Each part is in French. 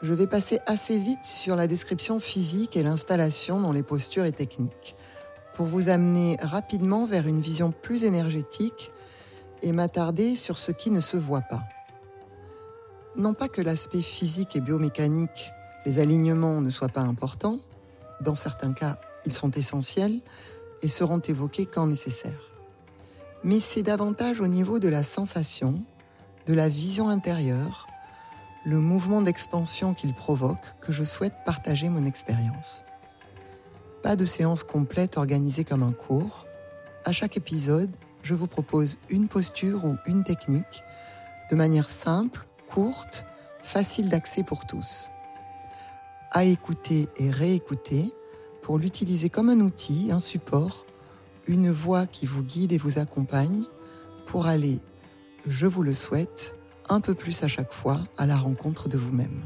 je vais passer assez vite sur la description physique et l'installation dans les postures et techniques, pour vous amener rapidement vers une vision plus énergétique et m'attarder sur ce qui ne se voit pas. Non pas que l'aspect physique et biomécanique, les alignements ne soient pas importants, dans certains cas ils sont essentiels et seront évoqués quand nécessaire. Mais c'est davantage au niveau de la sensation, de la vision intérieure, le mouvement d'expansion qu'il provoque que je souhaite partager mon expérience. Pas de séance complète organisée comme un cours. À chaque épisode, je vous propose une posture ou une technique de manière simple, courte, facile d'accès pour tous. À écouter et réécouter pour l'utiliser comme un outil, un support, une voix qui vous guide et vous accompagne pour aller, je vous le souhaite, un peu plus à chaque fois à la rencontre de vous-même.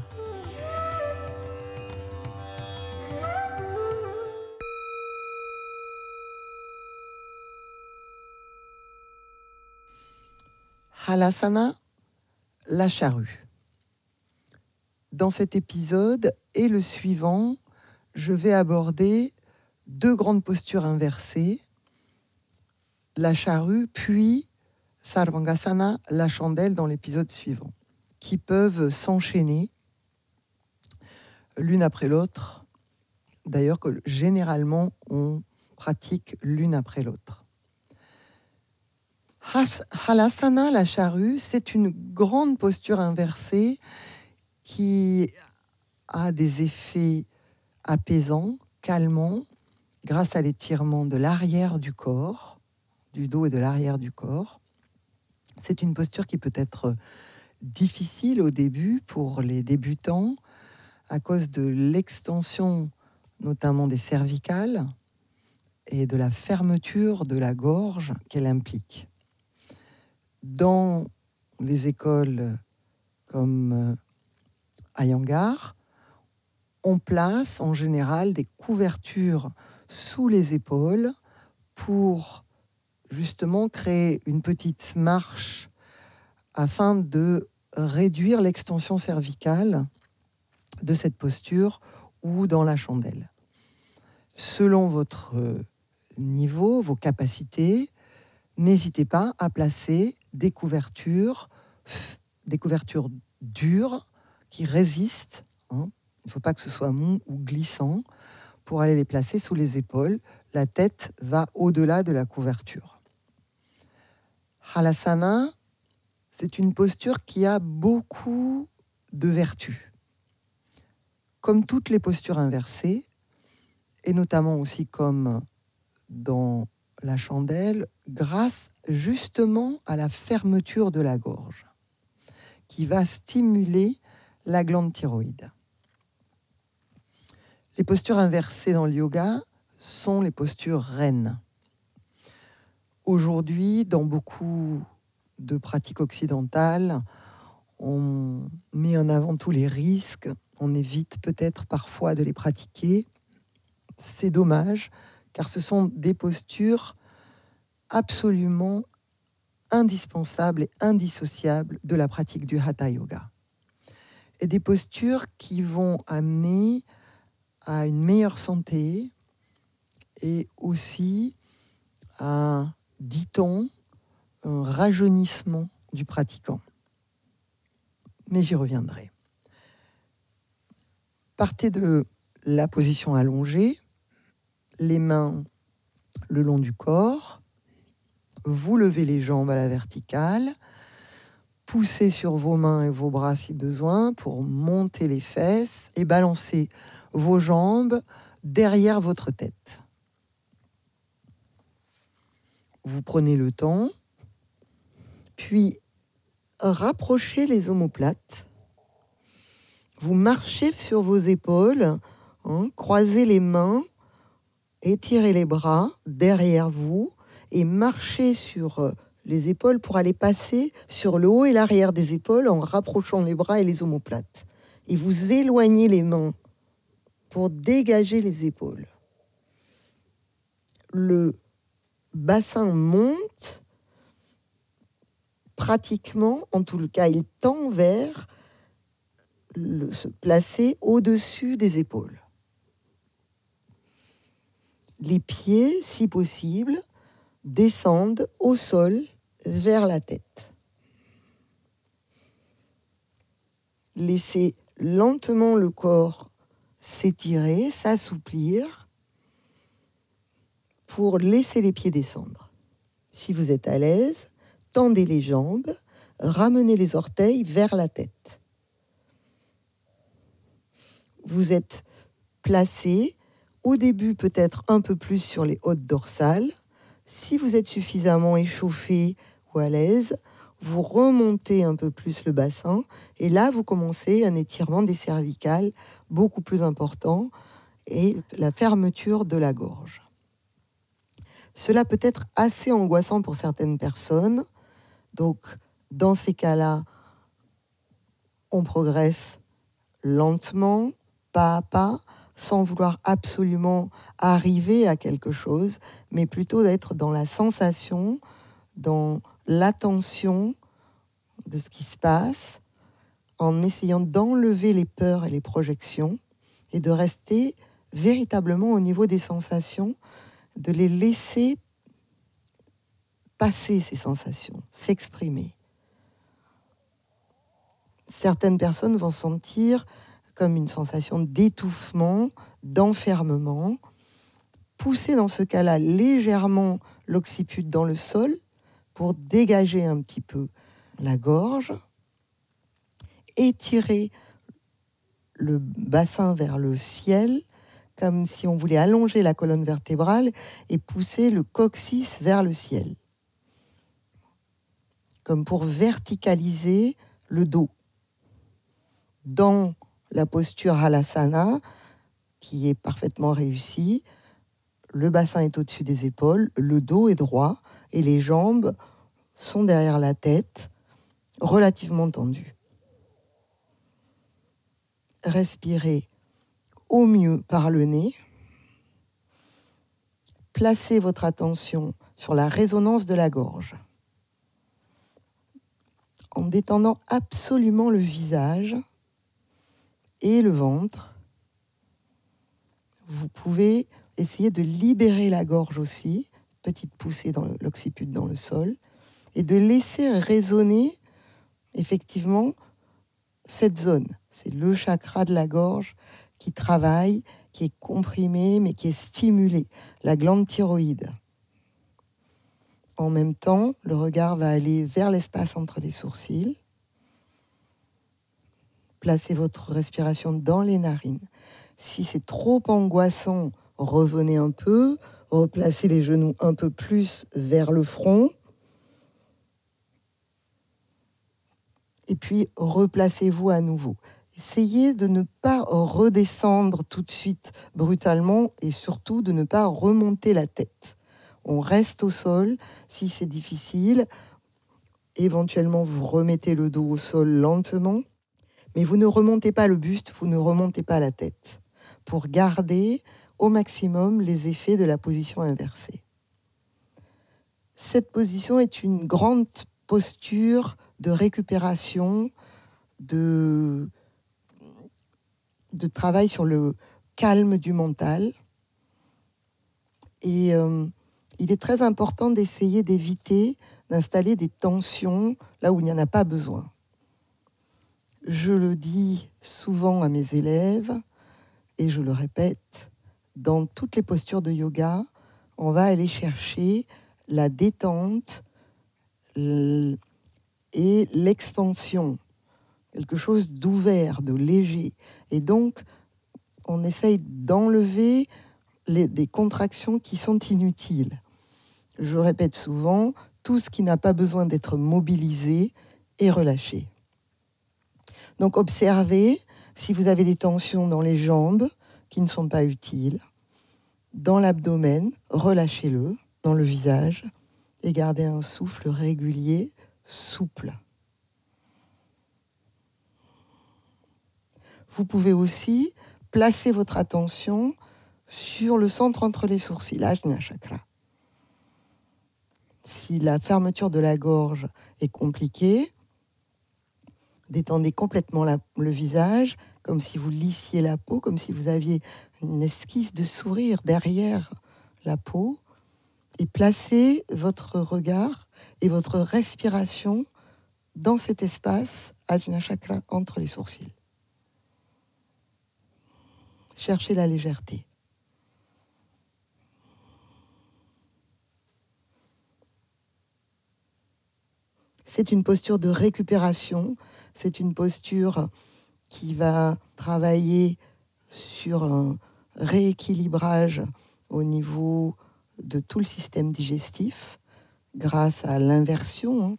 Halasana, la charrue. Dans cet épisode et le suivant, je vais aborder deux grandes postures inversées, la charrue puis Sarvangasana, la chandelle dans l'épisode suivant, qui peuvent s'enchaîner l'une après l'autre. D'ailleurs, que généralement, on pratique l'une après l'autre. Halasana, la charrue, c'est une grande posture inversée qui a des effets apaisants, calmants, grâce à l'étirement de l'arrière du corps, du dos et de l'arrière du corps. C'est une posture qui peut être difficile au début pour les débutants à cause de l'extension notamment des cervicales et de la fermeture de la gorge qu'elle implique. Dans les écoles comme Ayangar, on place en général des couvertures sous les épaules pour justement créer une petite marche afin de réduire l'extension cervicale de cette posture ou dans la chandelle. Selon votre niveau, vos capacités, n'hésitez pas à placer des couvertures, des couvertures dures qui résistent. Hein. Il ne faut pas que ce soit mou ou glissant pour aller les placer sous les épaules. La tête va au-delà de la couverture. Halasana, c'est une posture qui a beaucoup de vertus. Comme toutes les postures inversées, et notamment aussi comme dans la chandelle, grâce justement à la fermeture de la gorge, qui va stimuler la glande thyroïde. Les postures inversées dans le yoga sont les postures reines. Aujourd'hui, dans beaucoup de pratiques occidentales, on met en avant tous les risques, on évite peut-être parfois de les pratiquer. C'est dommage, car ce sont des postures absolument indispensables et indissociables de la pratique du Hatha Yoga. Et des postures qui vont amener à une meilleure santé et aussi à dit-on, un rajeunissement du pratiquant. Mais j'y reviendrai. Partez de la position allongée, les mains le long du corps, vous levez les jambes à la verticale, poussez sur vos mains et vos bras si besoin pour monter les fesses et balancer vos jambes derrière votre tête. Vous prenez le temps, puis rapprochez les omoplates. Vous marchez sur vos épaules Hein. croisez les mains, étirez les bras derrière vous et marchez sur euh, les épaules pour aller passer sur le haut et l'arrière des épaules en rapprochant les bras et les omoplates. Et vous éloignez les mains pour dégager les épaules. Le bassin monte pratiquement, en tout cas, il tend vers se placer au-dessus des épaules. Les pieds, si possible, descendent au sol vers la tête. Laissez lentement le corps s'étirer, s'assouplir pour laisser les pieds descendre. Si vous êtes à l'aise, tendez les jambes, ramenez les orteils vers la tête. Vous êtes placé au début peut-être un peu plus sur les hautes dorsales. Si vous êtes suffisamment échauffé ou à l'aise, vous remontez un peu plus le bassin et là vous commencez un étirement des cervicales beaucoup plus important et la fermeture de la gorge. Cela peut être assez angoissant pour certaines personnes. Donc, dans ces cas-là, on progresse lentement, pas à pas, sans vouloir absolument arriver à quelque chose, mais plutôt d'être dans la sensation, dans l'attention de ce qui se passe, en essayant d'enlever les peurs et les projections et de rester véritablement au niveau des sensations, de les laisser passer ces sensations, s'exprimer. Certaines personnes vont sentir comme une sensation d'étouffement, d'enfermement, pousser dans ce cas-là légèrement l'occiput dans le sol pour dégager un petit peu la gorge, étirer le bassin vers le ciel, comme si on voulait allonger la colonne vertébrale et pousser le coccyx vers le ciel comme pour verticaliser le dos. Dans la posture halasana, qui est parfaitement réussie, le bassin est au-dessus des épaules, le dos est droit et les jambes sont derrière la tête, relativement tendues. Respirez au mieux par le nez. Placez votre attention sur la résonance de la gorge en détendant absolument le visage et le ventre. Vous pouvez essayer de libérer la gorge aussi, petite poussée dans l'occiput dans le sol, et de laisser résonner effectivement cette zone. C'est le chakra de la gorge qui travaille, qui est comprimé, mais qui est stimulé, la glande thyroïde. En même temps, le regard va aller vers l'espace entre les sourcils. Placez votre respiration dans les narines. Si c'est trop angoissant, revenez un peu, replacez les genoux un peu plus vers le front. Et puis replacez-vous à nouveau. Essayez de ne pas redescendre tout de suite brutalement et surtout de ne pas remonter la tête on reste au sol. Si c'est difficile, éventuellement vous remettez le dos au sol lentement, mais vous ne remontez pas le buste, vous ne remontez pas la tête, pour garder au maximum les effets de la position inversée. Cette position est une grande posture de récupération, de, de travail sur le calme du mental. Et euh, il est très important d'essayer d'éviter d'installer des tensions là où il n'y en a pas besoin. Je le dis souvent à mes élèves et je le répète, dans toutes les postures de yoga, on va aller chercher la détente et l'expansion, quelque chose d'ouvert, de léger. Et donc, on essaye d'enlever des contractions qui sont inutiles. Je répète souvent, tout ce qui n'a pas besoin d'être mobilisé est relâché. Donc observez si vous avez des tensions dans les jambes qui ne sont pas utiles. Dans l'abdomen, relâchez-le. Dans le visage, et gardez un souffle régulier, souple. Vous pouvez aussi placer votre attention sur le centre entre les sourcils, Ajna Chakra. Si la fermeture de la gorge est compliquée, détendez complètement le visage, comme si vous lissiez la peau, comme si vous aviez une esquisse de sourire derrière la peau, et placez votre regard et votre respiration dans cet espace Ajna Chakra entre les sourcils. Cherchez la légèreté. C'est une posture de récupération, c'est une posture qui va travailler sur un rééquilibrage au niveau de tout le système digestif grâce à l'inversion, hein.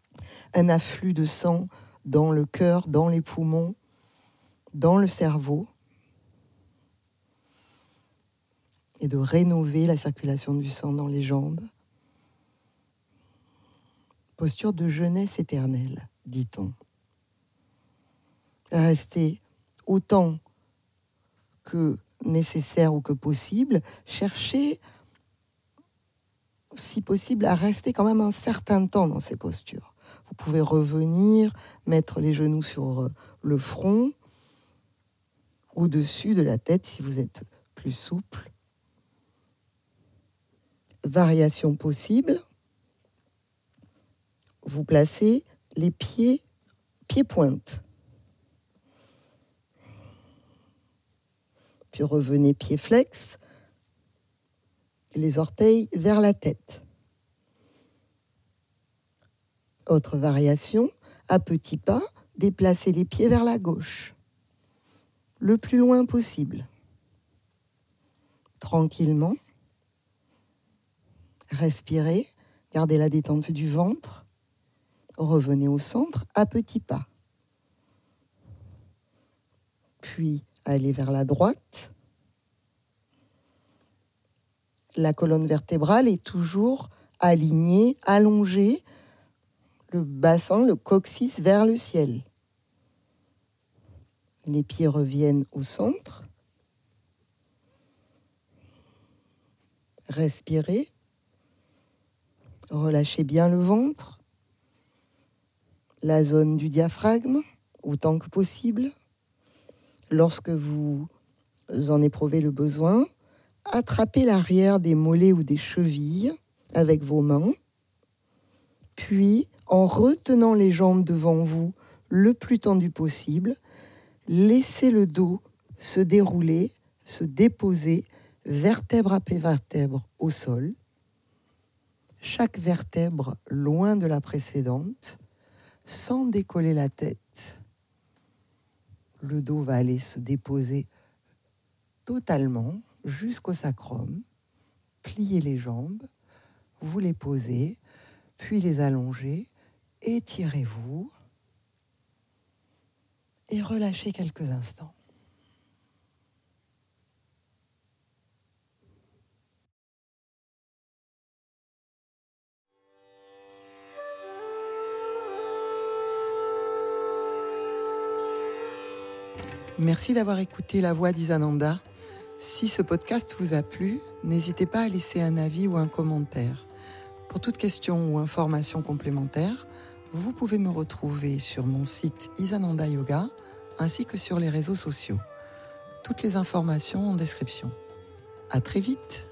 un afflux de sang dans le cœur, dans les poumons, dans le cerveau, et de rénover la circulation du sang dans les jambes posture de jeunesse éternelle, dit-on. Rester autant que nécessaire ou que possible, chercher, si possible, à rester quand même un certain temps dans ces postures. Vous pouvez revenir, mettre les genoux sur euh, le front, au-dessus de la tête si vous êtes plus souple. Variation possible vous placez les pieds pieds-pointes. Puis revenez pieds flex, les orteils vers la tête. Autre variation, à petits pas, déplacez les pieds vers la gauche, le plus loin possible. Tranquillement, respirez, gardez la détente du ventre revenez au centre à petits pas. Puis allez vers la droite. La colonne vertébrale est toujours alignée, allongée, le bassin, le coccyx vers le ciel. Les pieds reviennent au centre. Respirez. Relâchez bien le ventre la zone du diaphragme autant que possible. Lorsque vous en éprouvez le besoin, attrapez l'arrière des mollets ou des chevilles avec vos mains, puis en retenant les jambes devant vous le plus tendu possible, laissez le dos se dérouler, se déposer vertèbre après vertèbre au sol, chaque vertèbre loin de la précédente, sans décoller la tête. Le dos va aller se déposer totalement jusqu'au sacrum. Pliez les jambes, vous les posez, puis les allongez, étirez-vous et relâchez quelques instants. Merci d'avoir écouté la voix d'Isananda. Si ce podcast vous a plu, n'hésitez pas à laisser un avis ou un commentaire. Pour toute question ou information complémentaire, vous pouvez me retrouver sur mon site Isananda Yoga ainsi que sur les réseaux sociaux. Toutes les informations en description. À très vite!